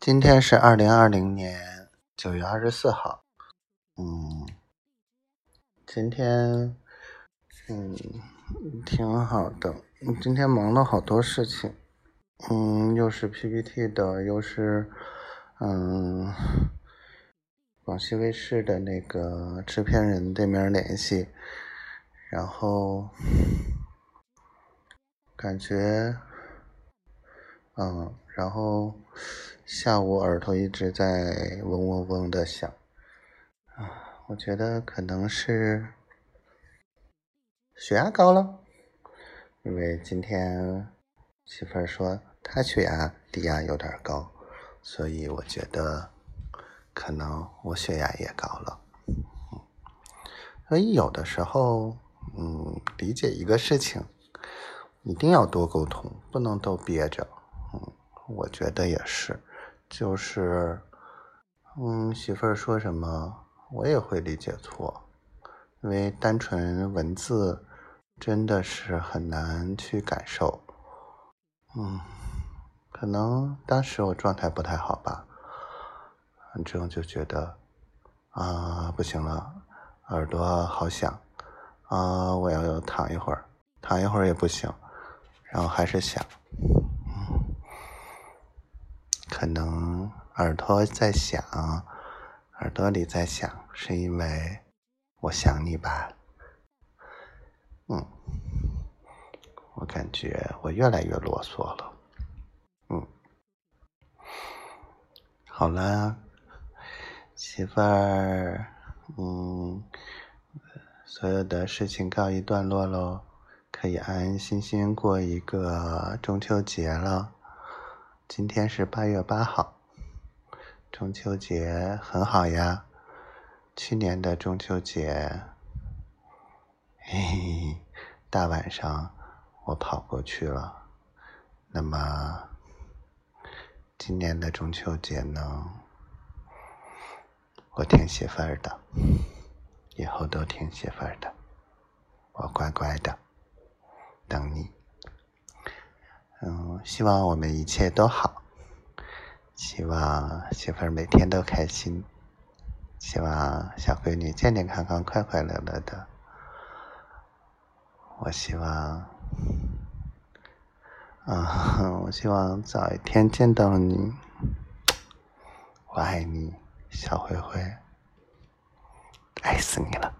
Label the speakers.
Speaker 1: 今天是二零二零年九月二十四号。嗯，今天嗯挺好的。今天忙了好多事情。嗯，又是 PPT 的，又是嗯广西卫视的那个制片人对面联系，然后感觉。嗯，然后下午耳朵一直在嗡嗡嗡的响，啊，我觉得可能是血压高了，因为今天媳妇儿说她血压低压有点高，所以我觉得可能我血压也高了，所以有的时候，嗯，理解一个事情一定要多沟通，不能都憋着。我觉得也是，就是，嗯，媳妇儿说什么，我也会理解错，因为单纯文字真的是很难去感受。嗯，可能当时我状态不太好吧，反正就觉得啊，不行了，耳朵好响，啊，我要躺一会儿，躺一会儿也不行，然后还是响。可能耳朵在响，耳朵里在响，是因为我想你吧。嗯，我感觉我越来越啰嗦了。嗯，好了，媳妇儿，嗯，所有的事情告一段落喽，可以安安心心过一个中秋节了。今天是八月八号，中秋节很好呀。去年的中秋节，嘿嘿，大晚上我跑过去了。那么，今年的中秋节呢，我听媳妇儿的，以后都听媳妇儿的，我乖乖的等你。嗯，希望我们一切都好，希望媳妇儿每天都开心，希望小闺女健健康康、快快乐乐的。我希望，啊，我希望早一天见到你。我爱你，小灰灰，爱死你了。